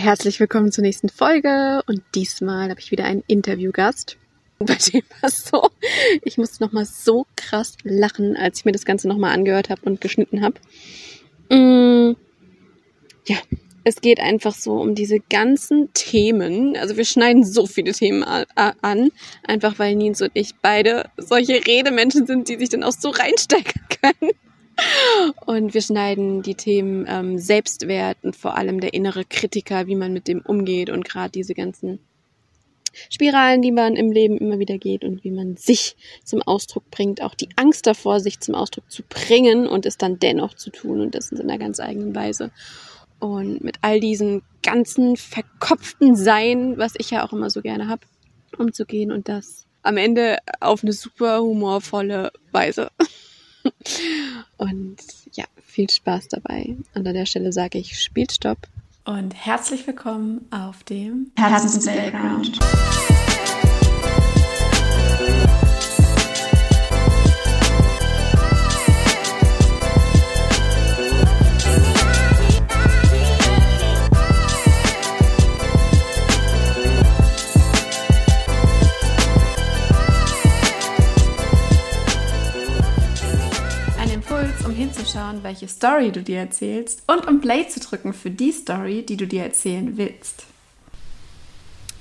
Herzlich willkommen zur nächsten Folge und diesmal habe ich wieder einen Interviewgast. Bei dem war es so, ich musste nochmal so krass lachen, als ich mir das Ganze nochmal angehört habe und geschnitten habe. Mm, ja, es geht einfach so um diese ganzen Themen. Also wir schneiden so viele Themen an, einfach weil Nins und ich beide solche Redemenschen sind, die sich dann auch so reinstecken können. Und wir schneiden die Themen ähm, Selbstwert und vor allem der innere Kritiker, wie man mit dem umgeht und gerade diese ganzen Spiralen, die man im Leben immer wieder geht und wie man sich zum Ausdruck bringt, auch die Angst davor, sich zum Ausdruck zu bringen und es dann dennoch zu tun und das in einer ganz eigenen Weise. Und mit all diesen ganzen verkopften Sein, was ich ja auch immer so gerne habe, umzugehen und das am Ende auf eine super humorvolle Weise. Und ja, viel Spaß dabei. Und an der Stelle sage ich, spielt Stopp. Und herzlich willkommen auf dem Herzens Playground. Hinzuschauen, welche Story du dir erzählst und um Play zu drücken für die Story, die du dir erzählen willst.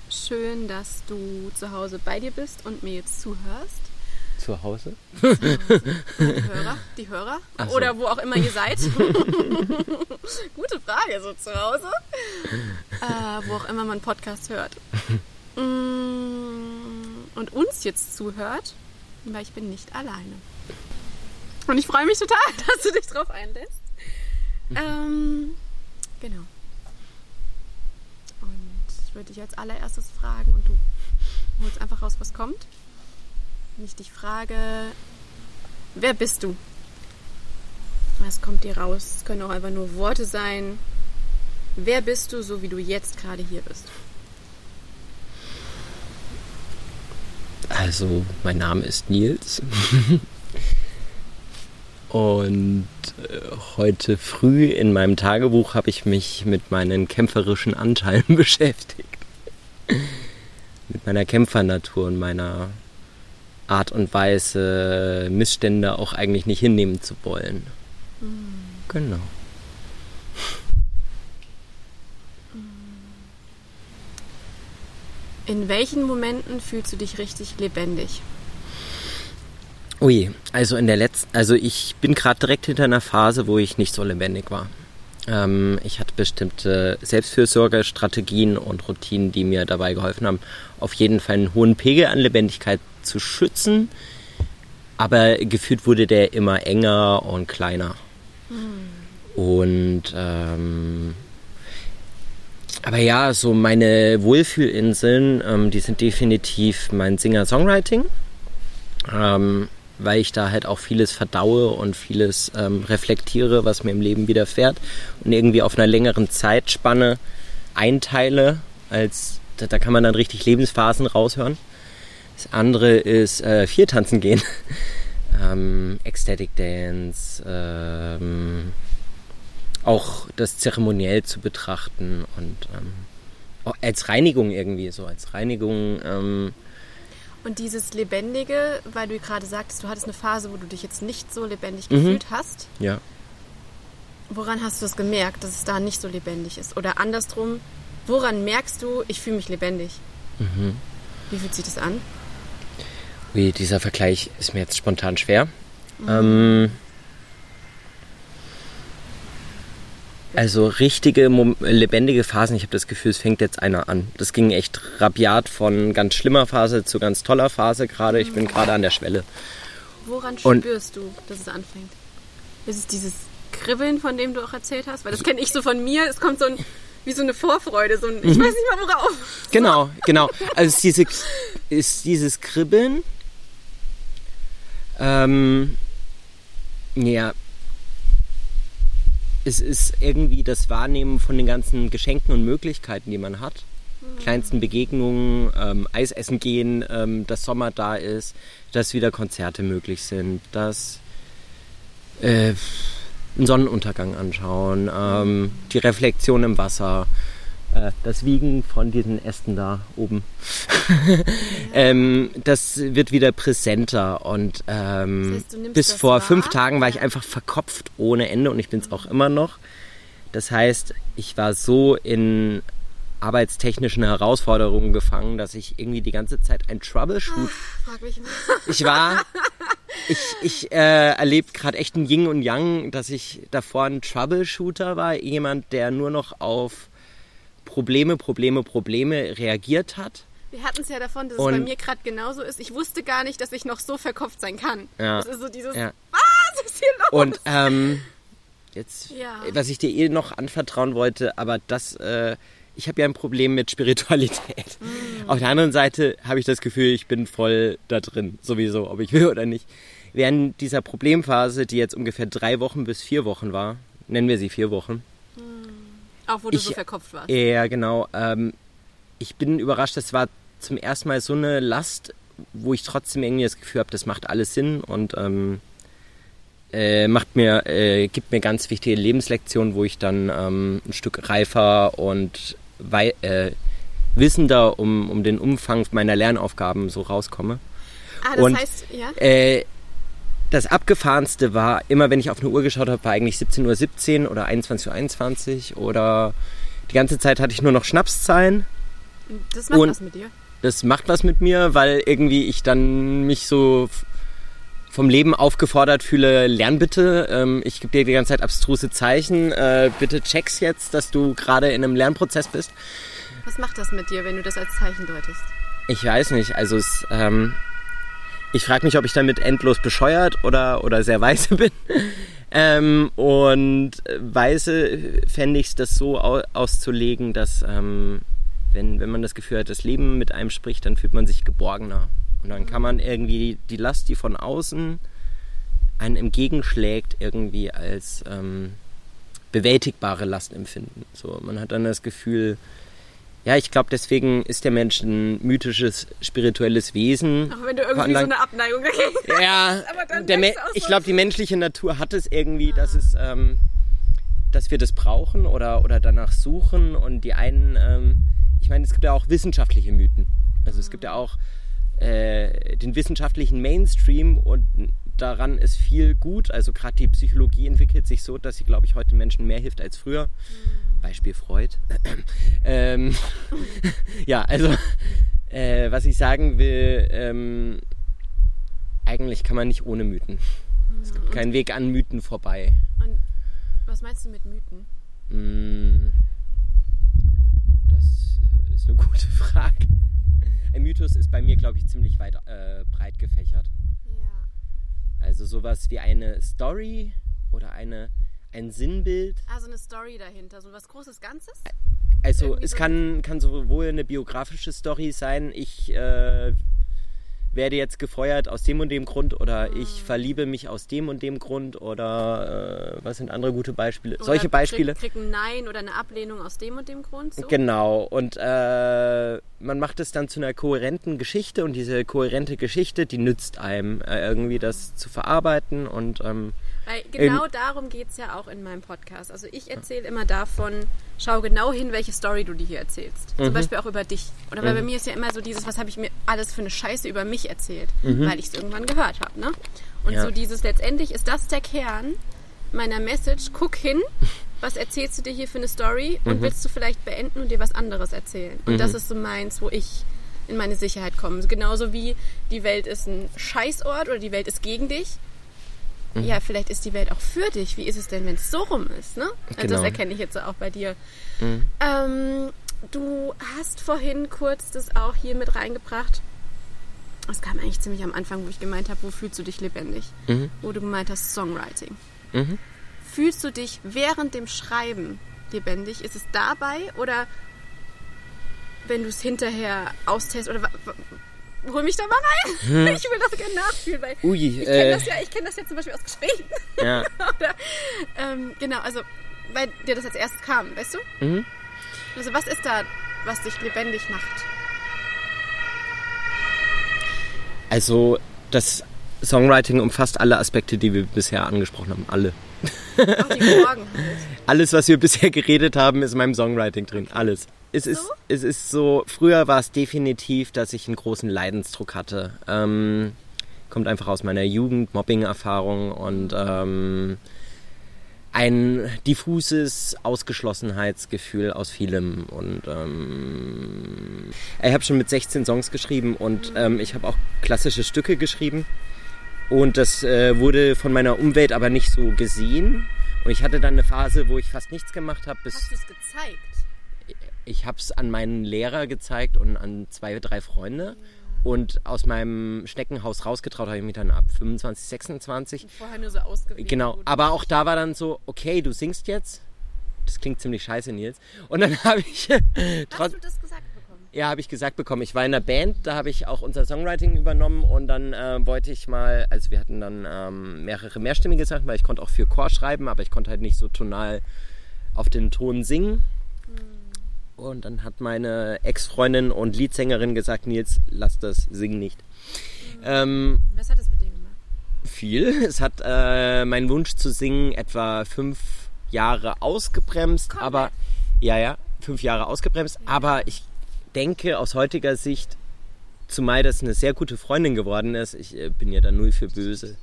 Schön, dass du zu Hause bei dir bist und mir jetzt zuhörst. Zu Hause? Zu Hause. Die Hörer, die Hörer so. oder wo auch immer ihr seid. Gute Frage, so zu Hause. Äh, wo auch immer man Podcast hört. Mm, und uns jetzt zuhört, weil ich bin nicht alleine. Und ich freue mich total, dass du dich drauf einlässt. Mhm. Ähm, genau. Und ich würde dich als allererstes fragen und du holst einfach raus, was kommt. Wenn ich dich frage, wer bist du? Was kommt dir raus? Es können auch einfach nur Worte sein. Wer bist du, so wie du jetzt gerade hier bist? Also, mein Name ist Nils. Und äh, heute früh in meinem Tagebuch habe ich mich mit meinen kämpferischen Anteilen beschäftigt. mit meiner Kämpfernatur und meiner Art und Weise, Missstände auch eigentlich nicht hinnehmen zu wollen. Mhm. Genau. In welchen Momenten fühlst du dich richtig lebendig? Ui, also in der letzten, also ich bin gerade direkt hinter einer Phase, wo ich nicht so lebendig war. Ähm, ich hatte bestimmte Selbstfürsorgestrategien und Routinen, die mir dabei geholfen haben, auf jeden Fall einen hohen Pegel an Lebendigkeit zu schützen. Aber gefühlt wurde der immer enger und kleiner. Mhm. Und ähm, aber ja, so meine Wohlfühlinseln, ähm, die sind definitiv mein Singer-Songwriting. Ähm, weil ich da halt auch vieles verdaue und vieles ähm, reflektiere, was mir im Leben widerfährt und irgendwie auf einer längeren Zeitspanne einteile, als da, da kann man dann richtig Lebensphasen raushören. Das andere ist äh, vier tanzen gehen. ähm, Ecstatic Dance, ähm, auch das zeremoniell zu betrachten und ähm, als Reinigung irgendwie so, als Reinigung ähm, und dieses Lebendige, weil du gerade sagtest, du hattest eine Phase, wo du dich jetzt nicht so lebendig mhm. gefühlt hast. Ja. Woran hast du es gemerkt, dass es da nicht so lebendig ist? Oder andersrum, woran merkst du, ich fühle mich lebendig? Mhm. Wie fühlt sich das an? Wie dieser Vergleich ist mir jetzt spontan schwer. Mhm. Ähm, Also richtige, lebendige Phasen, ich habe das Gefühl, es fängt jetzt einer an. Das ging echt rabiat von ganz schlimmer Phase zu ganz toller Phase gerade. Ich bin gerade an der Schwelle. Woran Und spürst du, dass es anfängt? Ist es dieses Kribbeln, von dem du auch erzählt hast? Weil das kenne ich so von mir. Es kommt so ein, wie so eine Vorfreude, so ein, ich mhm. weiß nicht mal worauf. Genau, genau. Also es ist, diese, ist dieses Kribbeln. Ähm, ja, es ist irgendwie das Wahrnehmen von den ganzen Geschenken und Möglichkeiten, die man hat. Mhm. Kleinsten Begegnungen, ähm, Eis essen gehen, ähm, dass Sommer da ist, dass wieder Konzerte möglich sind, dass äh, einen Sonnenuntergang anschauen, ähm, die Reflexion im Wasser, das Wiegen von diesen Ästen da oben. ähm, das wird wieder präsenter und ähm, Das heißt, bis vor wahr? fünf Tagen war ich einfach verkopft ohne Ende und ich bin es auch immer noch. Das heißt, ich war so in arbeitstechnischen Herausforderungen gefangen, dass ich irgendwie die ganze Zeit ein Troubleshoot Frag mich mal. ich war, ich, ich äh, erlebe gerade echt ein Yin und Yang, dass ich davor ein Troubleshooter war, jemand, der nur noch auf Probleme, Probleme, Probleme reagiert hat. Wir hatten es ja davon, dass Und- es bei mir gerade genauso ist. Ich wusste gar nicht, dass ich noch so verkopft sein kann. Ja. Das ist so dieses, Ja. was ist hier los? Und ähm, jetzt, Ja. was ich dir eh noch anvertrauen wollte, aber das, äh, ich habe ja ein Problem mit Spiritualität. Mm. Auf der anderen Seite habe ich das Gefühl, ich bin voll da drin, sowieso, ob ich will oder nicht. Während dieser Problemphase, die jetzt ungefähr drei Wochen bis vier Wochen war, nennen wir sie vier Wochen, Auch wo du ich- so verkopft warst. Ja, genau. Ähm, ich bin überrascht, das war zum ersten Mal so eine Last, wo ich trotzdem irgendwie das Gefühl habe, das macht alles Sinn und ähm, äh, macht mir, äh, gibt mir ganz wichtige Lebenslektionen, wo ich dann ähm, ein Stück reifer und wei äh, wissender um, um den Umfang meiner Lernaufgaben so rauskomme. ah, das und- heißt, ja? Das Abgefahrenste war, immer wenn ich auf eine Uhr geschaut habe, war eigentlich 17.17 Uhr oder 21.21 Uhr oder die ganze Zeit hatte ich nur noch Schnapszahlen. Das macht und- was mit dir. Das macht was mit mir, weil irgendwie ich dann mich so vom Leben aufgefordert fühle, lern bitte. Ähm, ich gebe dir die ganze Zeit abstruse Zeichen. Äh, bitte check's jetzt, dass du gerade in einem Lernprozess bist. Was macht das mit dir, wenn du das als Zeichen deutest? Ich weiß nicht. Also es, ähm, ich frage mich, ob ich damit endlos bescheuert oder, oder sehr weise bin. ähm, und weise fände ich es, das so au auszulegen, dass ähm, wenn, wenn man das Gefühl hat, das Leben mit einem spricht, dann fühlt man sich geborgener. Und dann kann man irgendwie die Last, die von außen einen entgegenschlägt, irgendwie als ähm, bewältigbare Last empfinden. So, man hat dann das Gefühl, ja, ich glaube, deswegen ist der Mensch ein mythisches, spirituelles Wesen. Auch wenn du irgendwie so eine Abneigung dagegen Ja, Aber dann auch ich so- glaube, die menschliche Natur hat es irgendwie, dass es, ähm, dass wir das brauchen oder, oder danach suchen. Und die einen, ähm, ich meine, es gibt ja auch wissenschaftliche Mythen. Also es gibt ja auch äh, den wissenschaftlichen Mainstream und daran ist viel gut. Also gerade die Psychologie entwickelt sich so, dass sie, glaube ich, heute Menschen mehr hilft als früher. Beispiel Freud. ähm, ja, also äh, was ich sagen will, ähm, eigentlich kann man nicht ohne Mythen. Es gibt keinen Weg an Mythen vorbei. Und was meinst du mit Mythen? Mm, Das ist eine gute Frage. Ein Mythos ist bei mir, glaube ich, ziemlich weit äh, breit gefächert. Ja. Also sowas wie eine Story oder eine, ein Sinnbild. Also eine Story dahinter, so was Großes Ganzes? Also Irgendwie es so kann, kann sowohl eine biografische Story sein, ich äh, werde jetzt gefeuert aus dem und dem Grund oder Ah. ich verliebe mich aus dem und dem Grund oder äh, was sind andere gute Beispiele? Oder Solche Beispiele. Krieg, krieg ein Nein oder eine Ablehnung aus dem und dem Grund? So? Genau, und äh, man macht es dann zu einer kohärenten Geschichte und diese kohärente Geschichte, die nützt einem äh, irgendwie das zu verarbeiten und ähm, Weil genau darum geht es ja auch in meinem Podcast. Also ich erzähle immer davon, schau genau hin, welche Story du dir hier erzählst. Mhm. Zum Beispiel auch über dich. Oder weil bei mir ist ja immer so dieses, was habe ich mir alles für eine Scheiße über mich erzählt, weil ich es irgendwann gehört habe. Ne? Und Mhm. Ja. so dieses, letztendlich ist das der Kern meiner Message. Guck hin, was erzählst du dir hier für eine Story Mhm. und willst du vielleicht beenden und dir was anderes erzählen. Und das ist so meins, wo ich in meine Sicherheit komme. Genauso wie die Welt ist ein Scheißort oder die Welt ist gegen dich. Mhm. Ja, vielleicht ist die Welt auch für dich. Wie ist es denn, wenn es so rum ist? Ne? Also Das Genau. erkenne ich jetzt auch bei dir. Mhm. Ähm, du hast vorhin kurz das auch hier mit reingebracht. Das kam eigentlich ziemlich am Anfang, wo ich gemeint habe, wo fühlst du dich lebendig? Mhm. Wo du gemeint hast, Songwriting. Mhm. Fühlst du dich während dem Schreiben lebendig? Ist es dabei oder wenn du es hinterher austestest? Oder hol mich da mal rein. Ich will das gerne nachfühlen, weil Ui, ich kenne äh, das ja, ich kenne das ja zum Beispiel aus Gesprächen. ja. Oder, ähm, genau, also weil dir das als erstes kam, weißt du? Mhm. Also was ist da, was dich lebendig macht? Also das Songwriting umfasst alle Aspekte, die wir bisher angesprochen haben. Alle. Auch die Morgen halt. Alles, was wir bisher geredet haben, ist in meinem Songwriting drin. Alles. Es ist, es ist so, früher war es definitiv, dass ich einen großen Leidensdruck hatte. Ähm, kommt einfach aus meiner Jugend, Mobbing-Erfahrung und ähm, ein diffuses Ausgeschlossenheitsgefühl aus vielem. Und ähm, ich habe schon mit 16 Songs geschrieben und ähm, ich habe auch klassische Stücke geschrieben. Und das äh, wurde von meiner Umwelt aber nicht so gesehen. Und ich hatte dann eine Phase, wo ich fast nichts gemacht habe, bis Hast du es gezeigt? Ich habe es an meinen Lehrer gezeigt und an zwei, drei Freunde. Und aus meinem Schneckenhaus rausgetraut habe ich mich dann ab 25, 26. Vorher nur so ausgewählt. Genau, aber auch da war dann so, okay, du singst jetzt. Das klingt ziemlich scheiße, Nils. Und dann habe ich Hast du das gesagt bekommen? ja, habe ich gesagt bekommen. Ich war in der Band, da habe ich auch unser Songwriting übernommen und dann äh, wollte ich mal, also wir hatten dann ähm, mehrere mehrstimmige Sachen, weil ich konnte auch für Chor schreiben, aber ich konnte halt nicht so tonal auf den Ton singen. Und dann hat meine Ex-Freundin und Leadsängerin gesagt, Nils, lass das, sing nicht. Ähm, Was hat das mit dem gemacht? viel. Es hat äh, mein Wunsch zu singen etwa fünf Jahre ausgebremst, Komplett? aber ja, ja, fünf Jahre ausgebremst. Aber ich denke aus heutiger Sicht, zumal das eine sehr gute Freundin geworden ist, ich äh, bin ja da null für böse.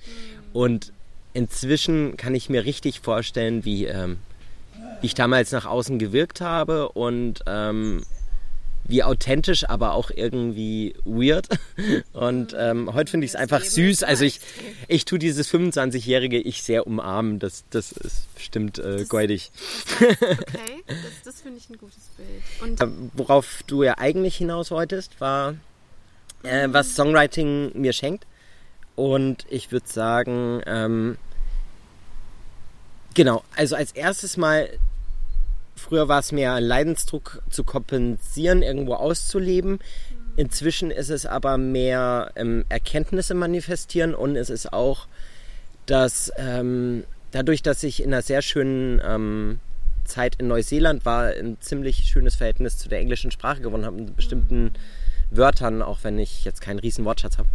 Und inzwischen kann ich mir richtig vorstellen, wie, ähm, wie ich damals nach außen gewirkt habe und ähm, wie authentisch, aber auch irgendwie weird. Und ähm, heute finde ich es einfach süß. Also ich, ich tue dieses 25-jährige Ich sehr umarmen. Das, das ist bestimmt äh, goldig. Okay, das, das finde ich ein gutes Bild. Und Äh, Worauf du ja eigentlich hinaus wolltest, war, äh, was Songwriting mir schenkt. Und ich würde sagen, ähm, genau, also als erstes mal, früher war es mehr Leidensdruck zu kompensieren, irgendwo auszuleben. Inzwischen ist es aber mehr ähm, Erkenntnisse manifestieren und es ist auch, dass ähm, dadurch, dass ich in einer sehr schönen ähm, Zeit in Neuseeland war, ein ziemlich schönes Verhältnis zu der englischen Sprache gewonnen habe, mit bestimmten Wörtern, auch wenn ich jetzt keinen riesen Wortschatz habe.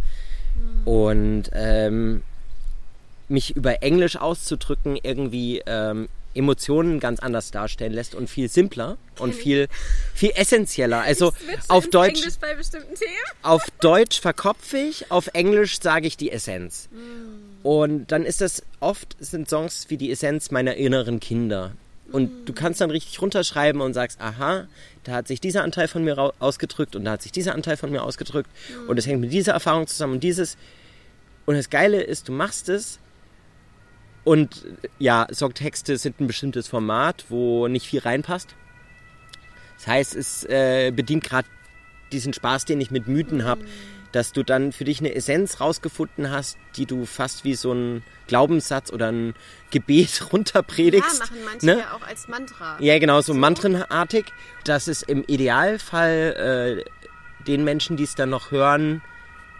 Und ähm, mich über Englisch auszudrücken irgendwie ähm, Emotionen ganz anders darstellen lässt und viel simpler und viel, viel essentieller. Also auf Deutsch, auf Deutsch verkopfe ich, auf Englisch sage ich die Essenz. Und dann ist das oft sind Songs wie die Essenz meiner inneren Kinder. Und du kannst dann richtig runterschreiben und sagst, aha, da hat sich dieser Anteil von mir ausgedrückt und da hat sich dieser Anteil von mir ausgedrückt und es hängt mit dieser Erfahrung zusammen und dieses. Und das Geile ist, du machst es und äh, ja, Songtexte sind ein bestimmtes Format, wo nicht viel reinpasst. Das heißt, es äh, bedient gerade diesen Spaß, den ich mit Mythen habe, dass du dann für dich eine Essenz rausgefunden hast, die du fast wie so ein Glaubenssatz oder ein Gebet Ja, runterpredigst. machen manche ne? ja auch als Mantra. Ja, genau, so mantrenartig, dass es im Idealfall äh, den Menschen, die es dann noch hören,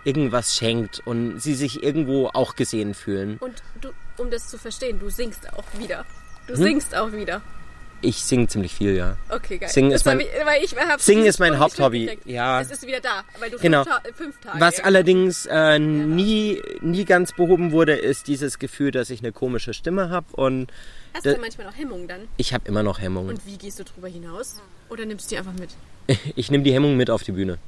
irgendwas schenkt und sie sich irgendwo auch gesehen fühlen. Und du, um das zu verstehen, du singst auch wieder. Du Hm? singst auch wieder. Ich singe ziemlich viel, ja. Okay, geil. Singen ist mein- ich, ich Singen ist mein Haupthobby, ja. Es ist wieder da, weil du Genau. fünf, Ta fünf Tage. Was allerdings äh, nie, nie ganz behoben wurde, ist dieses Gefühl, dass ich eine komische Stimme habe und Hast du manchmal noch Hemmungen dann? ich habe immer noch Hemmungen. Und wie gehst du drüber hinaus? Oder nimmst du die einfach mit? Ich nehme die Hemmung mit auf die Bühne.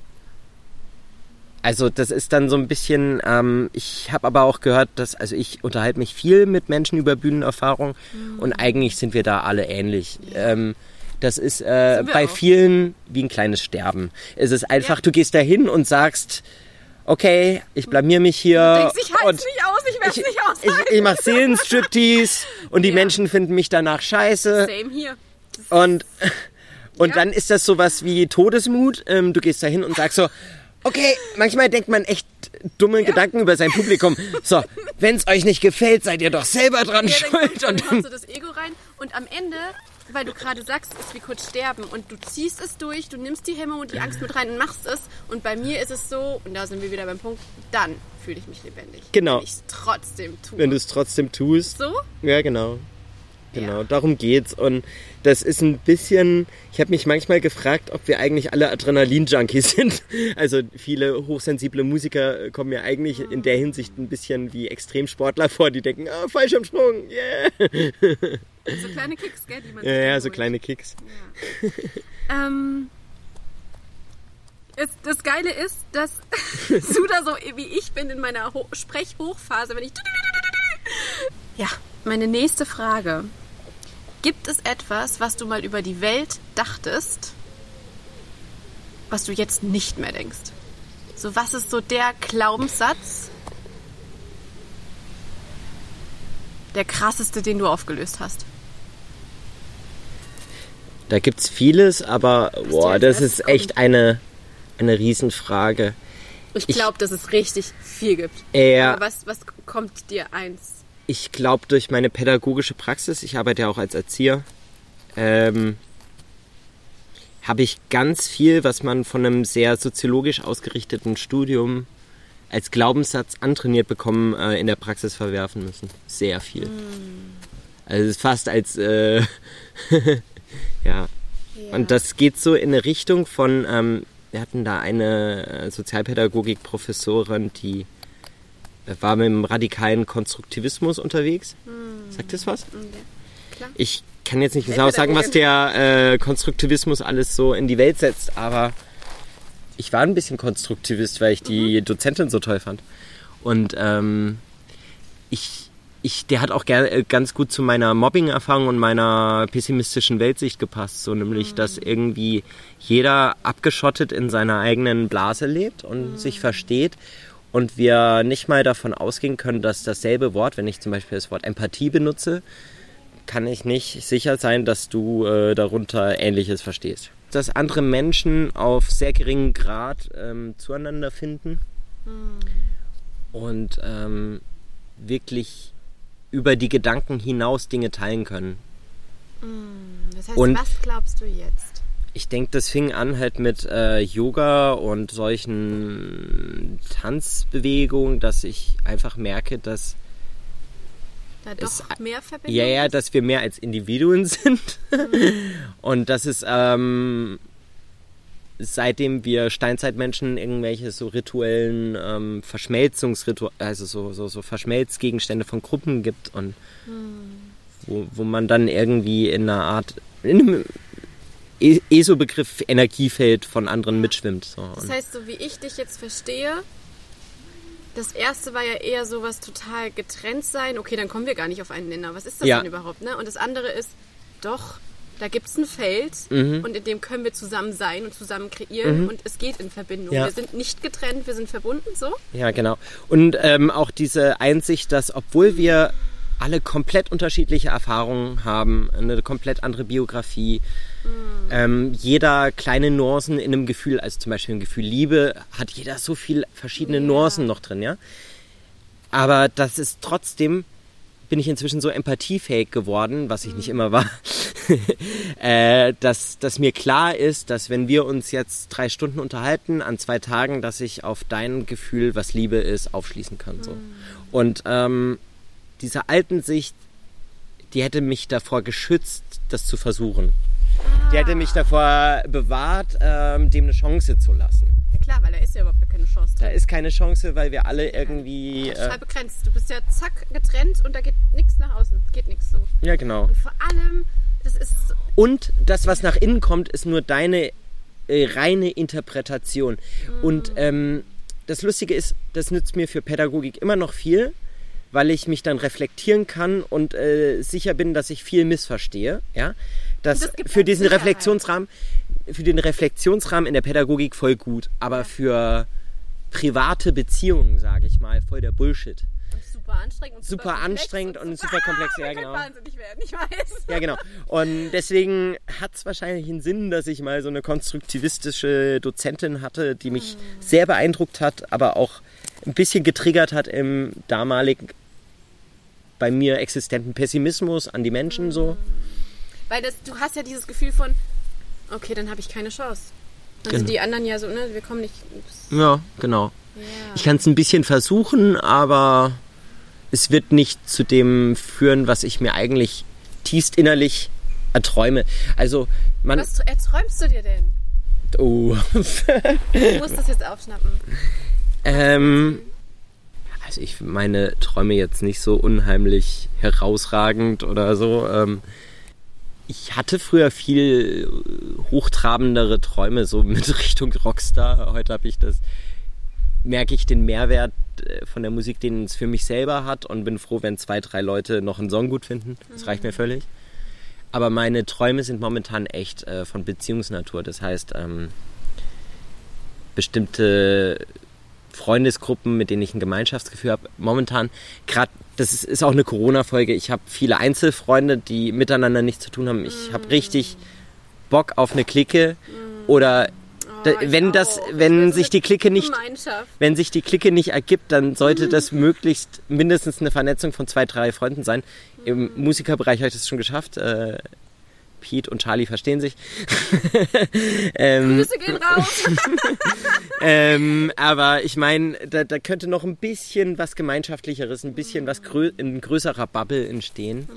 Also das ist dann so ein bisschen, ähm, ich habe aber auch gehört, dass, also ich unterhalte mich viel mit Menschen über Bühnenerfahrung und eigentlich sind wir da alle ähnlich. Ähm, das ist äh, bei auch. vielen wie ein kleines Sterben. Es ist einfach, Ja. du gehst da hin und sagst, okay, ich blamier mich hier. Denkst, ich halte nicht aus, ich werde ich, es nicht ich, aushalten. ich mache Seelenstriptease und die Ja. Menschen finden mich danach scheiße. Same hier. Und, und Ja. dann ist das sowas wie Todesmut. Ähm, du gehst da hin und sagst so, okay, manchmal denkt man echt dumme Gedanken über sein Publikum. So, wenn es euch nicht gefällt, seid ihr doch selber dran Ja, schuld. dann Und dann, du das Ego rein und am Ende, weil du gerade sagst, es ist wie kurz sterben und du ziehst es durch, du nimmst die Hemmung und die Angst mit rein und machst es und bei mir ist es so, und da sind wir wieder beim Punkt, dann fühle ich mich lebendig. Genau. Wenn ich es trotzdem tue. wenn du es trotzdem tust. so? Ja, genau. Genau, Ja. darum geht's. Und das ist ein bisschen, ich habe mich manchmal gefragt, ob wir eigentlich alle Adrenalin-Junkies sind. Also viele hochsensible Musiker kommen mir eigentlich in der Hinsicht ein bisschen wie Extremsportler vor, die denken, ah, Fallschirmsprung, yeah. So kleine Kicks, gell? Die man Ja, ja, so kleine Kicks. Ja. ähm, es, das Geile ist, dass du da so wie ich bin in meiner Ho Sprechhochphase, wenn ich. Ja, meine nächste Frage. Gibt es etwas, was du mal über die Welt dachtest, was du jetzt nicht mehr denkst? So, was ist so der Glaubenssatz, der krasseste, den du aufgelöst hast? Da gibt's vieles, aber boah, das ist echt eine, eine Riesenfrage. Ich glaube, dass es richtig viel gibt. Ja. Aber was, was kommt dir eins? Ich glaube, durch meine pädagogische Praxis, ich arbeite ja auch als Erzieher, ähm, habe ich ganz viel, was man von einem sehr soziologisch ausgerichteten Studium als Glaubenssatz antrainiert bekommen, äh, in der Praxis verwerfen müssen. Sehr viel. Also es ist fast als, äh, ja. Und das geht so in eine Richtung von, ähm, wir hatten da eine äh, Sozialpädagogik-Professorin, die war mit dem radikalen Konstruktivismus unterwegs. Sagt das was? Klar. Ich kann jetzt nicht genau sagen, was der äh, Konstruktivismus alles so in die Welt setzt, aber ich war ein bisschen Konstruktivist, weil ich die Dozentin so toll fand. Und ähm, ich, ich, der hat auch äh, ganz gut zu meiner Mobbing-Erfahrung und meiner pessimistischen Weltsicht gepasst. So nämlich, dass irgendwie jeder abgeschottet in seiner eigenen Blase lebt und sich versteht. Und wir nicht mal davon ausgehen können, dass dasselbe Wort, wenn ich zum Beispiel das Wort Empathie benutze, kann ich nicht sicher sein, dass du äh, darunter Ähnliches verstehst. Dass andere Menschen auf sehr geringem Grad ähm, zueinander finden und ähm, wirklich über die Gedanken hinaus Dinge teilen können. Das heißt, Und- was glaubst du jetzt? Ich denke, das fing an halt mit äh, Yoga und solchen Tanzbewegungen, dass ich einfach merke, dass Da Es- doch mehr Verbindung? Ja, ja, dass wir mehr als Individuen sind. Und das ist, ähm, seitdem wir Steinzeitmenschen irgendwelche so rituellen ähm, Verschmelzungsrituale, also so, so, so Verschmelzgegenstände von Gruppen gibt und wo, wo man dann irgendwie in einer Art, in einem ESO-Begriff Energiefeld von anderen mitschwimmt. So. Das heißt, so wie ich dich jetzt verstehe, das erste war ja eher sowas total getrennt sein. Okay, dann kommen wir gar nicht auf einen Nenner. Was ist das Ja. denn überhaupt? Ne? Und das andere ist, doch, da gibt es ein Feld Mhm. und in dem können wir zusammen sein und zusammen kreieren und es geht in Verbindung. Ja. Wir sind nicht getrennt, wir sind verbunden, so. Ja, genau. Und ähm, auch diese Einsicht, dass obwohl wir alle komplett unterschiedliche Erfahrungen haben, eine komplett andere Biografie, ähm, jeder kleine Nuancen in einem Gefühl, also zum Beispiel ein Gefühl Liebe, hat jeder so viel verschiedene Nuancen noch drin, ja. Aber das ist trotzdem, bin ich inzwischen so empathiefähig geworden, was ich nicht immer war, äh, dass, dass mir klar ist, dass wenn wir uns jetzt drei Stunden unterhalten an zwei Tagen, dass ich auf dein Gefühl, was Liebe ist, aufschließen kann. So. Und ähm, diese alten Sicht, die hätte mich davor geschützt, das zu versuchen. Die hätte mich davor bewahrt, ähm, dem eine Chance zu lassen. Ja klar, weil da ist ja überhaupt keine Chance Da drin. ist keine Chance, weil wir alle irgendwie. Total Äh, begrenzt. Du bist ja zack getrennt und da geht nichts nach außen. Geht nichts so. ja, genau. Und vor allem, das ist so- Und das, was nach innen kommt, ist nur deine äh, reine Interpretation. Und ähm, das Lustige ist, das nützt mir für Pädagogik immer noch viel, weil ich mich dann reflektieren kann und äh, sicher bin, dass ich viel missverstehe. Ja? Das, Das gibt für diesen. Reflexionsrahmen, für den Reflexionsrahmen in der Pädagogik voll gut, aber für private Beziehungen, sage ich mal, voll der Bullshit. und super anstrengend und super, Super komplex anstrengend und super, super komplex, ah, ja, genau. wahnsinnig werden, ich weiß. Ja, genau. Und deswegen hat es wahrscheinlich einen Sinn, dass ich mal so eine konstruktivistische Dozentin hatte, die mich sehr beeindruckt hat, aber auch ein bisschen getriggert hat im damaligen bei mir existenten Pessimismus an die Menschen so. Weil das, du hast ja dieses Gefühl von, okay, dann habe ich keine Chance. Also Genau. die anderen ja so, ne, wir kommen nicht. Ja, genau. Ja. Ich kann es ein bisschen versuchen, aber es wird nicht zu dem führen, was ich mir eigentlich tiefst innerlich Äh, Träume. Also man. Was tr- erträumst du dir denn? Oh. Du musst das jetzt aufschnappen. ähm, also ich meine Träume jetzt nicht so unheimlich herausragend oder so. Ähm, ich hatte früher viel äh, hochtrabendere Träume, so mit Richtung Rockstar. Heute habe ich das, merke ich den Mehrwert äh, von der Musik, den es für mich selber hat und bin froh, wenn zwei, drei Leute noch einen Song gut finden. Das reicht mir völlig. Aber meine Träume sind momentan echt äh, von Beziehungsnatur. Das heißt, ähm, bestimmte Freundesgruppen, mit denen ich ein Gemeinschaftsgefühl habe. Momentan, gerade, das ist, ist auch eine Corona-Folge, ich habe viele Einzelfreunde, die miteinander nichts zu tun haben. Ich habe richtig Bock auf eine Clique oder da, Oh, wenn das, wenn sich die Clique nicht wenn sich die Clique nicht ergibt, dann sollte das möglichst mindestens eine Vernetzung von zwei, drei Freunden sein. Im Musikerbereich habe ich das schon geschafft. Pete und Charlie verstehen sich. ähm, Grüße gehen raus. ähm, aber ich meine, da, da könnte noch ein bisschen was Gemeinschaftlicheres, ein bisschen was grö in größerer Bubble entstehen.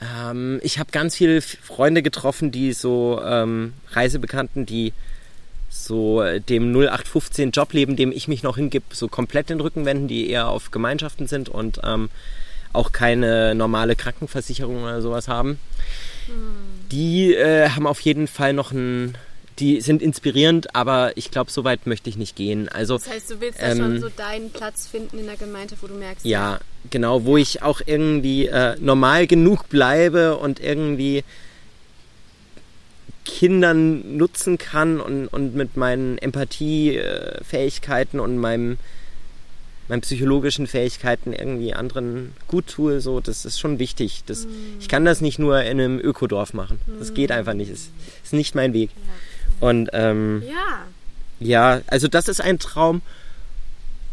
Ähm, ich habe ganz viele Freunde getroffen, die so ähm, Reisebekannten, die so äh, dem 0815 Jobleben, dem ich mich noch hingib, so komplett den Rücken wenden, die eher auf Gemeinschaften sind und ähm, auch keine normale Krankenversicherung oder sowas haben. Die äh, haben auf jeden Fall noch ein, die sind inspirierend, aber ich glaube, so weit möchte ich nicht gehen. Also Das heißt, du willst da schon Ähm, so deinen Platz finden in der Gemeinschaft, wo du merkst, ja, genau, wo ich auch irgendwie äh, normal genug bleibe und irgendwie Kindern nutzen kann und, und mit meinen Empathiefähigkeiten und meinem, meinen psychologischen Fähigkeiten irgendwie anderen gut tue, so, das ist schon wichtig. Das, Ich kann das nicht nur in einem Ökodorf machen. Das geht einfach nicht. Das ist nicht mein Weg. Und ähm, Ja. ja, also das ist ein Traum.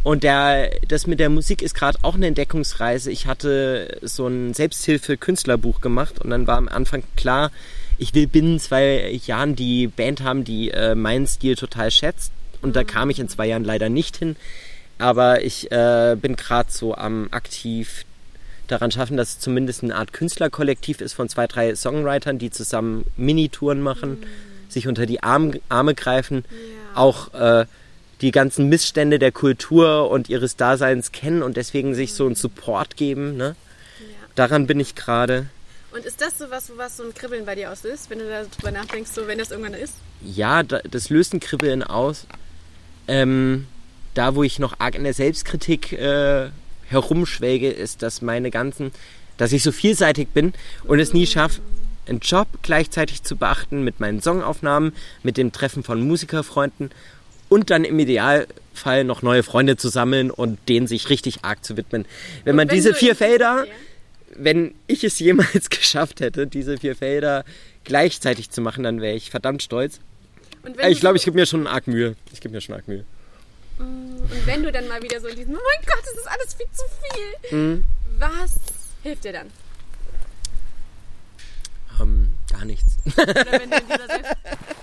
Und der, das mit der Musik ist gerade auch eine Entdeckungsreise. Ich hatte so ein Selbsthilfe-Künstlerbuch gemacht und dann war am Anfang klar, ich will binnen zwei Jahren die Band haben, die äh, meinen Stil total schätzt. Und da kam ich in zwei Jahren leider nicht hin. Aber ich äh, bin gerade so am aktiv daran schaffen, dass es zumindest eine Art Künstlerkollektiv ist von zwei, drei Songwritern, die zusammen Minitouren machen, sich unter die Arm, Arme greifen, auch äh, die ganzen Missstände der Kultur und ihres Daseins kennen und deswegen sich so einen Support geben. Ne? Daran bin ich gerade. Und ist das so was, was so ein Kribbeln bei dir auslöst, wenn du da drüber nachdenkst, so wenn das irgendwann ist? Ja, da, das löst ein Kribbeln aus. Ähm, da, wo ich noch arg in der Selbstkritik äh, herumschwelge, ist, dass meine ganzen, dass ich so vielseitig bin und es nie schaffe, einen Job gleichzeitig zu beachten mit meinen Songaufnahmen, mit dem Treffen von Musikerfreunden und dann im Idealfall noch neue Freunde zu sammeln und denen sich richtig arg zu widmen. Wenn man wenn diese vier Felder, Ja. wenn ich es jemals geschafft hätte, diese vier Felder gleichzeitig zu machen, dann wäre ich verdammt stolz. Und Äh, Ich glaube, ich gebe mir schon arg Mühe. Ich gebe mir schon arg Mühe. Und wenn du dann mal wieder so in diesem, oh mein Gott, das ist alles viel zu viel. Mhm. Was hilft dir dann? Ähm, gar nichts. Oder wenn du in dieser Selbst...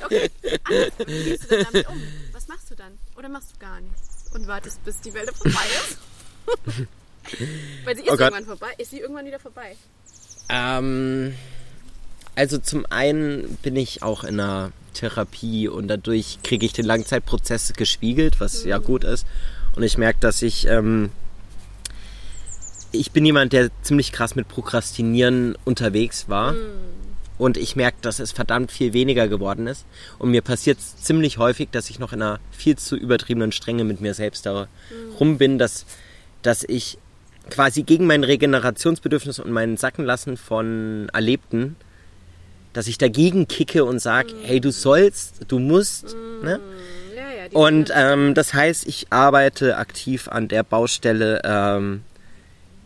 Okay, alles. Wie gehst du dann damit um? Was machst du dann? Oder machst du gar nichts? Und wartest, bis die Welle vorbei ist? Weil sie ist Oh irgendwann vorbei. Ist sie irgendwann wieder vorbei? ähm, also zum einen bin ich auch in einer Therapie und dadurch kriege ich den Langzeitprozess gespiegelt, was ja gut ist. Und ich merke, dass ich ähm, ich bin jemand, der ziemlich krass mit Prokrastinieren unterwegs war. Und ich merke, dass es verdammt viel weniger geworden ist. Und mir passiert es ziemlich häufig, dass ich noch in einer viel zu übertriebenen Strenge mit mir selbst darum bin, dass, dass ich quasi gegen mein Regenerationsbedürfnis und mein Sackenlassen von Erlebten, dass ich dagegen kicke und sage, hey, du sollst, du musst. Ne? Ja, ja. Und ähm, das heißt, ich arbeite aktiv an der Baustelle ähm,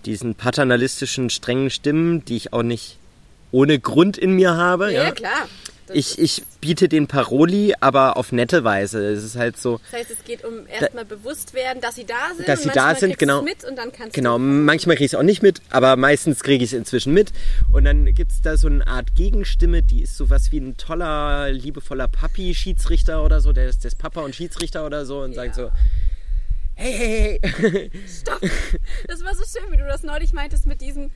diesen paternalistischen, strengen Stimmen, die ich auch nicht ohne Grund in mir habe. ja, Ja, klar. Ich, ich biete den Paroli, aber auf nette Weise. Es ist halt so, das heißt, es geht um erstmal bewusst werden, dass sie da sind. Dass sie da sind, genau. mit und dann kannst Genau, manchmal kriege ich es auch nicht mit, aber meistens kriege ich es inzwischen mit. Und dann gibt es da so eine Art Gegenstimme, die ist sowas wie ein toller, liebevoller Papi-Schiedsrichter oder so, der ist, der ist Papa und Schiedsrichter oder so und sagt so, hey, hey, hey. Stopp! Das war so schön, wie du das neulich meintest mit diesem...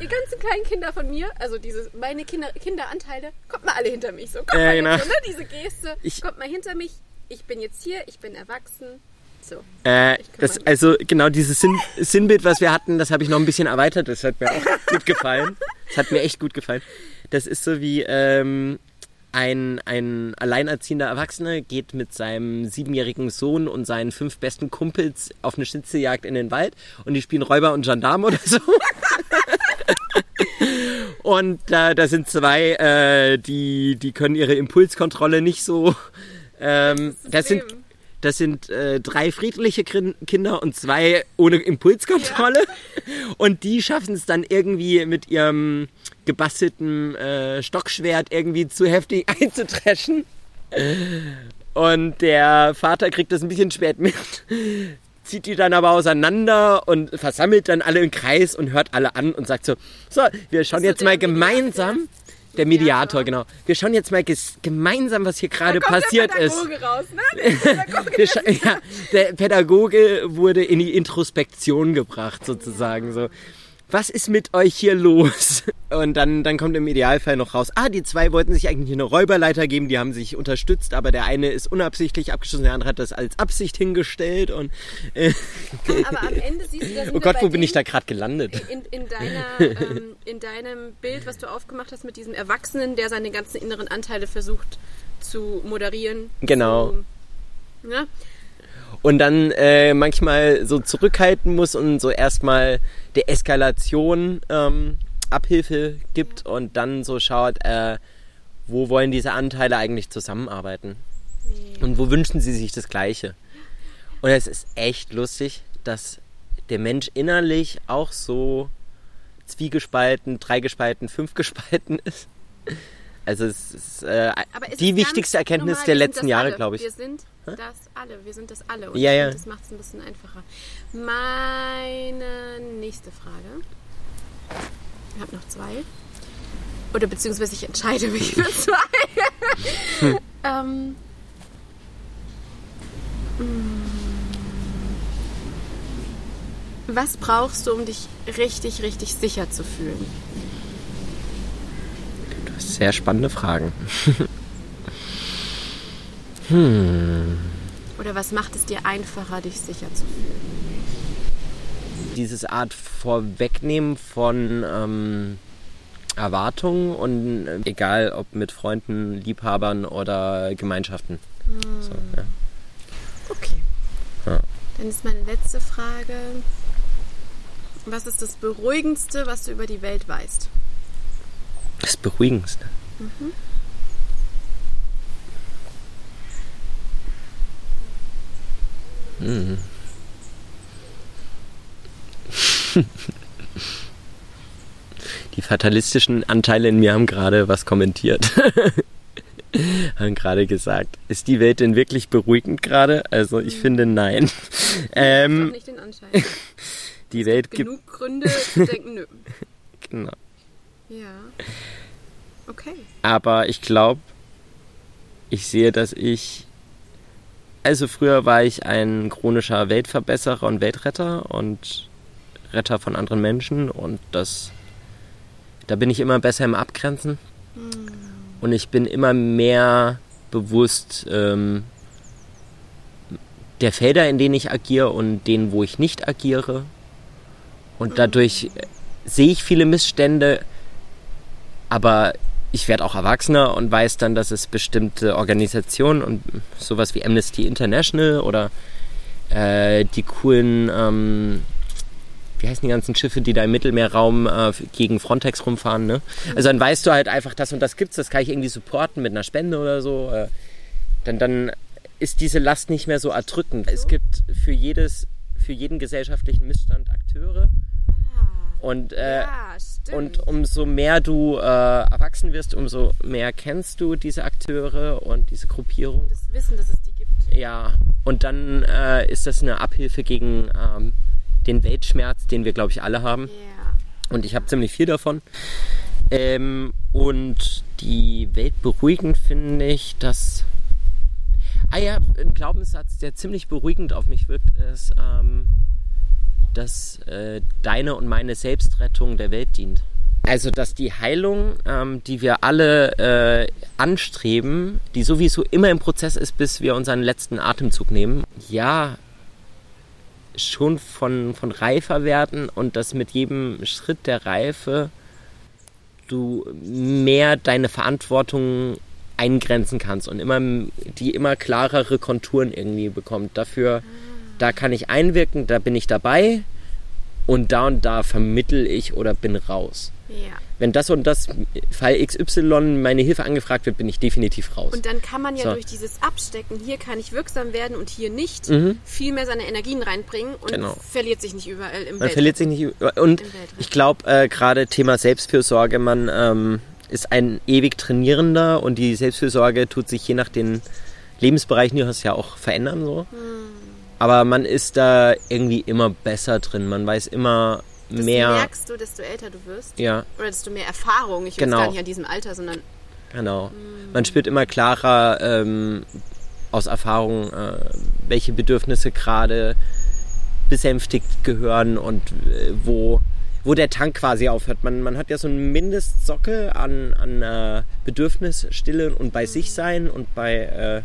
ihr ganzen kleinen Kinder von mir, also diese, meine Kinder, Kinderanteile, kommt mal alle hinter mich. So, kommt Ja, mal genau. so, ne, diese Geste, Ich- kommt mal hinter mich. Ich bin jetzt hier, ich bin erwachsen. So. Äh, das, mich. also genau dieses Sinn, Sinnbild, was wir hatten, das habe ich noch ein bisschen erweitert. Das hat mir auch gut gefallen. Das hat mir echt gut gefallen. Das ist so wie ähm, ein, ein alleinerziehender Erwachsener geht mit seinem siebenjährigen Sohn und seinen fünf besten Kumpels auf eine Schnitzeljagd in den Wald und die spielen Räuber und Gendarme oder so. Und da da sind zwei, äh, die, die können ihre Impulskontrolle nicht so. Ähm, das sind, Problem. das sind äh, drei friedliche Kinder und zwei ohne Impulskontrolle. Und die schaffen es dann irgendwie mit ihrem gebastelten äh, Stockschwert irgendwie zu heftig einzutreschen. Und der Vater kriegt das ein bisschen spät mit, zieht die dann aber auseinander und versammelt dann alle im Kreis und hört alle an und sagt so, so, wir schauen jetzt mal gemeinsam, der Mediator, genau, wir schauen jetzt mal gemeinsam, was hier gerade passiert der ist. Pädagoge raus, ne? Der Pädagoge, ja, der Pädagoge wurde in die Introspektion gebracht, sozusagen. So, was ist mit euch hier los? Und dann, dann kommt im Idealfall noch raus, ah, die zwei wollten sich eigentlich eine Räuberleiter geben, die haben sich unterstützt, aber der eine ist unabsichtlich abgeschossen, der andere hat das als Absicht hingestellt und äh, Aber am Ende siehst du, da oh Gott, wo bin ich da gerade gelandet? in, in, deiner, ähm, in deinem Bild, was du aufgemacht hast mit diesem Erwachsenen, der seine ganzen inneren Anteile versucht zu moderieren. Genau. Zu, ja? Und dann äh, manchmal so zurückhalten muss und so erstmal der Eskalation ähm, Abhilfe gibt und dann so schaut, äh, wo wollen diese Anteile eigentlich zusammenarbeiten und wo wünschen sie sich das Gleiche. Und es ist echt lustig, dass der Mensch innerlich auch so zwiegespalten, dreigespalten, fünfgespalten ist. Also es ist äh, die wichtigste normal, der letzten Jahre, glaube ich. Wir sind das alle, wir sind das alle. Und Ja, ja. das macht es ein bisschen einfacher. Meine nächste Frage. Ich habe noch zwei. Oder beziehungsweise ich entscheide mich für zwei. ähm, mm. was brauchst du, um dich richtig, richtig sicher zu fühlen? Sehr spannende Fragen. Oder was macht es dir einfacher, dich sicher zu fühlen? Dieses Art Vorwegnehmen von ähm, Erwartungen und äh, egal ob mit Freunden, Liebhabern oder Gemeinschaften. So, ja. Okay. Ja. Dann ist meine letzte Frage. Was ist das Beruhigendste, was du über die Welt weißt? Das Beruhigendste. Hm. Die fatalistischen Anteile in mir haben gerade was kommentiert. haben gerade gesagt, ist die Welt denn wirklich beruhigend gerade? Also ich finde nein. Ich Ähm, nicht den Anschein. die Welt gibt Genug Gründe zu denken, nö. genau. Ja. Okay. Aber ich glaube, ich sehe, dass ich. Also früher war ich ein chronischer Weltverbesserer und Weltretter und Retter von anderen Menschen und das. Da bin ich immer besser im Abgrenzen. Und ich bin immer mehr bewusst ähm, der Felder, in denen ich agiere und denen, wo ich nicht agiere. Und dadurch äh, sehe ich viele Missstände, aber ich werde auch erwachsener und weiß dann, dass es bestimmte Organisationen und sowas wie Amnesty International oder äh, die coolen, ähm, wie heißen die ganzen Schiffe, die da im Mittelmeerraum äh, gegen Frontex rumfahren, ne? Also dann weißt du halt einfach, das und das gibt's, das kann ich irgendwie supporten mit einer Spende oder so. Äh, dann, dann ist diese Last nicht mehr so erdrückend. Es gibt für jedes, für jeden gesellschaftlichen Missstand Akteure und äh, ja, stimmt. und umso mehr du äh, erwachsen wirst, umso mehr kennst du diese Akteure und diese Gruppierung. das Wissen, dass es die gibt. Ja, und dann äh, ist das eine Abhilfe gegen ähm, den Weltschmerz, den wir, glaube ich, alle haben. Ja. Und ich habe ziemlich viel davon. Ähm, und die Welt beruhigend finde ich, dass. Ah ja, ein Glaubenssatz, der ziemlich beruhigend auf mich wirkt, ist, ähm, dass äh, deine und meine Selbstrettung der Welt dient. Also, dass die Heilung, ähm, die wir alle äh, anstreben, die sowieso immer im Prozess ist, bis wir unseren letzten Atemzug nehmen, ja, schon von, von reifer werden und dass mit jedem Schritt der Reife du mehr deine Verantwortung eingrenzen kannst und immer die immer klarere Konturen irgendwie bekommt. Dafür, da kann ich einwirken, da bin ich dabei und da und da vermittel ich oder bin raus. Ja. Wenn das und das Fall XY meine Hilfe angefragt wird, bin ich definitiv raus. Und dann kann man ja So. durch dieses Abstecken, hier kann ich wirksam werden und hier nicht, Mhm. viel mehr seine Energien reinbringen und Genau. verliert sich nicht überall im Man Welt. verliert sich nicht. über- Und ich glaube, äh, gerade Thema Selbstfürsorge, man ähm, ist ein ewig Trainierender und die Selbstfürsorge tut sich je nach den Lebensbereichen, die hast ja auch verändern so. Hm. Aber man ist da irgendwie immer besser drin. Man weiß immer Das mehr. merkst du, desto älter du wirst. Ja, Oder desto mehr Erfahrung. Ich Genau. gar nicht an diesem Alter, sondern genau. Man spürt immer klarer ähm, aus Erfahrung, äh, welche Bedürfnisse gerade besänftigt gehören und äh, wo, wo der Tank quasi aufhört. Man, man hat ja so einen Mindestsockel an, an äh, Bedürfnisstille und bei sich sein und bei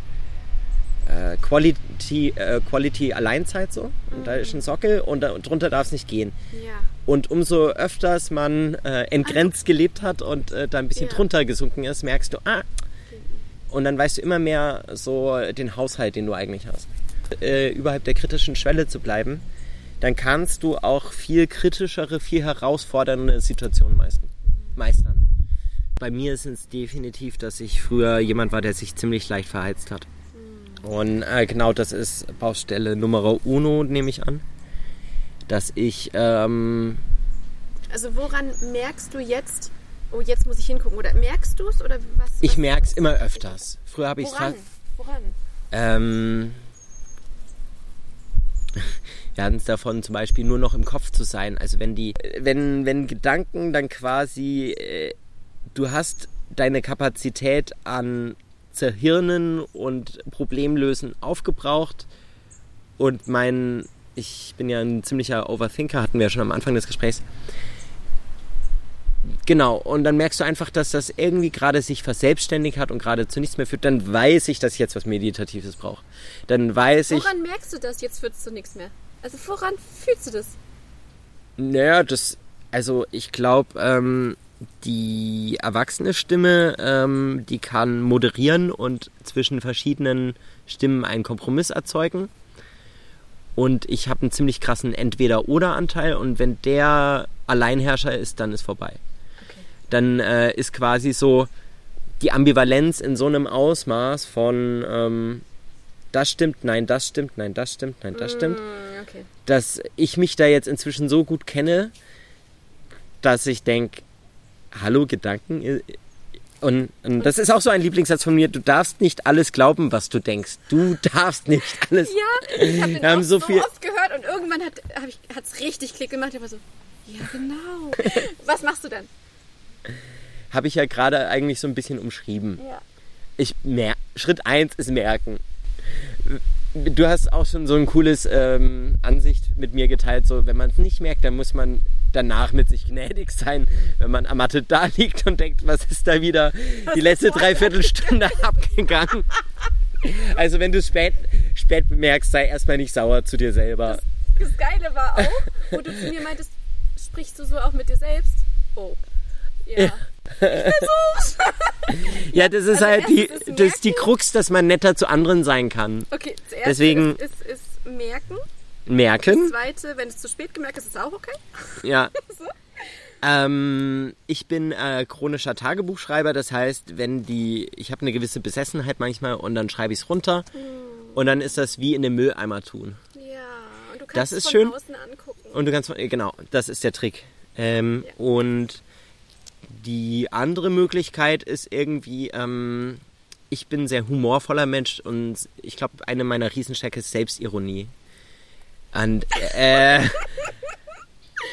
äh, Quality, äh, Quality Alleinzeit so. Und da ist ein Sockel und da, drunter darf es nicht gehen. ja. Und umso öfters man äh, entgrenzt gelebt hat und äh, da ein bisschen Ja. drunter gesunken ist, merkst du, ah, und dann weißt du immer mehr so den Haushalt, den du eigentlich hast. Äh, überhalb der kritischen Schwelle zu bleiben, dann kannst du auch viel kritischere, viel herausfordernde Situationen meistern. meistern. Bei mir ist es definitiv, dass ich früher jemand war, der sich ziemlich leicht verheizt hat. Und äh, genau das ist Baustelle Nummer uno, nehme ich an. Dass ich ähm, Also woran merkst du jetzt, oh jetzt muss ich hingucken, oder merkst du es oder was? Ich merke es immer öfters. Früher habe ich es Woran? Woran? Ähm, wir hatten es davon, zum Beispiel nur noch im Kopf zu sein. Also wenn die, wenn, wenn Gedanken dann quasi, äh, du hast deine Kapazität an Zerhirnen und Problemlösen aufgebraucht und mein, ich bin ja ein ziemlicher Overthinker, hatten wir ja schon am Anfang des Gesprächs. Genau, und dann merkst du einfach, dass das irgendwie gerade sich verselbstständigt hat und gerade zu nichts mehr führt. Dann weiß ich, dass ich jetzt was Meditatives brauche. Dann weiß ich, Woran merkst du das? Jetzt führst du nichts mehr. Also woran fühlst du das? naja, das, also ich glaube, ähm, die erwachsene Stimme, ähm, die kann moderieren und zwischen verschiedenen Stimmen einen Kompromiss erzeugen. Und ich habe einen ziemlich krassen Entweder-Oder-Anteil und wenn der Alleinherrscher ist, dann ist vorbei. Dann äh, ist quasi so die Ambivalenz in so einem Ausmaß von ähm, das stimmt, nein, das stimmt, nein, das stimmt, nein, das stimmt Hm, okay. dass ich mich da jetzt inzwischen so gut kenne, dass ich denke, hallo Gedanken. äh, Und, und das ist auch so ein Lieblingssatz von mir, du darfst nicht alles glauben, was du denkst. Du darfst nicht alles. Ja, ich habe den haben so so, viel- oft gehört und irgendwann hat es richtig Klick gemacht. Ich war so, ja genau. Was machst du dann? Habe ich ja gerade eigentlich so ein bisschen umschrieben. Ja. Ich mer Schritt eins ist merken. Du hast auch schon so ein cooles ähm, Ansicht mit mir geteilt, so wenn man es nicht merkt, dann muss man danach mit sich gnädig sein, wenn man am Matte da liegt und denkt, was ist da wieder die letzte Dreiviertelstunde abgegangen. Also wenn du spät, spät bemerkst, sei erstmal nicht sauer zu dir selber. Das Geile war auch, wo du zu mir meintest, sprichst du so auch mit dir selbst? Oh. Ja. Ja, das ist also halt die, erstens das ist die. Krux, dass man netter zu anderen sein kann. Okay, zuerst Deswegen- ist, ist, ist merken. Merken. Das zweite, wenn es zu spät gemerkt ist, ist es auch okay. Ja. Ähm, ich bin äh, chronischer Tagebuchschreiber, das heißt, wenn die, ich habe eine gewisse Besessenheit manchmal und dann schreibe ich es runter und dann ist das wie in den Mülleimer tun. Ja, und du kannst Das es ist von schön. außen angucken. Und du kannst, genau, das ist der Trick. Ähm, Ja. Und die andere Möglichkeit ist irgendwie, ähm, ich bin ein sehr humorvoller Mensch und ich glaube, eine meiner Riesenstärke ist Selbstironie. Und äh,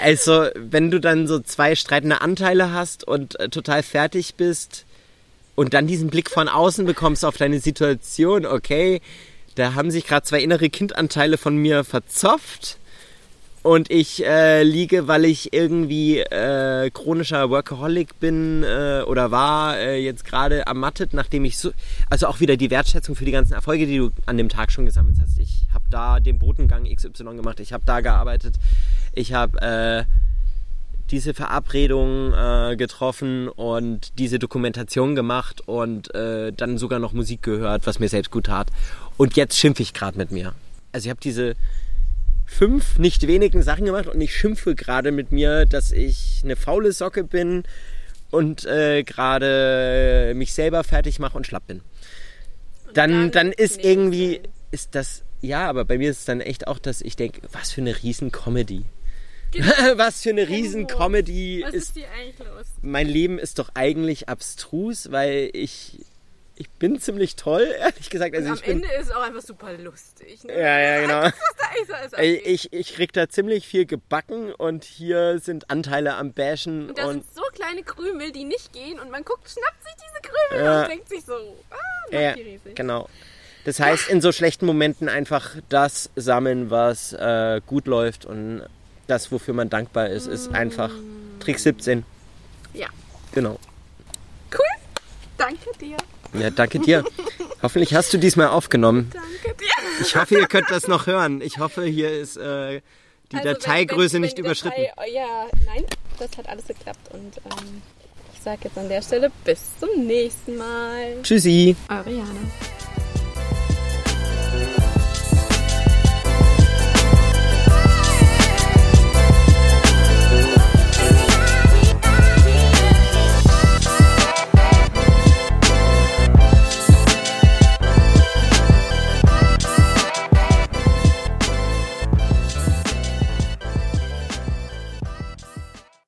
also, wenn du dann so zwei streitende Anteile hast und äh, total fertig bist und dann diesen Blick von außen bekommst auf deine Situation, okay, da haben sich gerade zwei innere Kindanteile von mir verzopft und ich äh, liege, weil ich irgendwie äh, chronischer Workaholic bin äh, oder war, äh, jetzt gerade ermattet, nachdem ich so, also auch wieder die Wertschätzung für die ganzen Erfolge, die du an dem Tag schon gesammelt hast. Ich habe da den Botengang XY gemacht, ich habe da gearbeitet, ich habe äh, diese Verabredung äh, getroffen und diese Dokumentation gemacht und äh, dann sogar noch Musik gehört, was mir selbst gut tat. Und jetzt schimpfe ich gerade mit mir. Also ich habe diese fünf nicht wenigen Sachen gemacht und ich schimpfe gerade mit mir, dass ich eine faule Socke bin und äh, gerade mich selber fertig mache und schlapp bin. Dann, dann, dann ist irgendwie, ist das, ja, aber bei mir ist es dann echt auch, dass ich denke, was für eine riesen Comedy. Genau. was für eine riesen Comedy was ist, ist die eigentlich los? Mein Leben ist doch eigentlich abstrus, weil ich ich bin ziemlich toll, ehrlich gesagt. Also am Ende ist es auch einfach super lustig. Ne? Ja, ja, genau. So ich, ich krieg da ziemlich viel gebacken und hier sind Anteile am Bashen. Und da und sind so kleine Krümel, die nicht gehen und man guckt, schnappt sich diese Krümel ja. und denkt sich so, ah, ja, die riesig. genau. Das heißt, in so schlechten Momenten einfach das sammeln, was äh, gut läuft und das, wofür man dankbar ist, ist einfach Trick 17. Ja. Genau. Cool. Danke dir. Ja, danke dir. Hoffentlich hast du diesmal aufgenommen. Danke dir. Ich hoffe, ihr könnt das noch hören. Ich hoffe, hier ist äh, die also Dateigröße wenn, wenn, nicht wenn überschritten. Datei, ja, nein, das hat alles geklappt. Und ähm, ich sage jetzt an der Stelle bis zum nächsten Mal. Tschüssi. Eure Jana.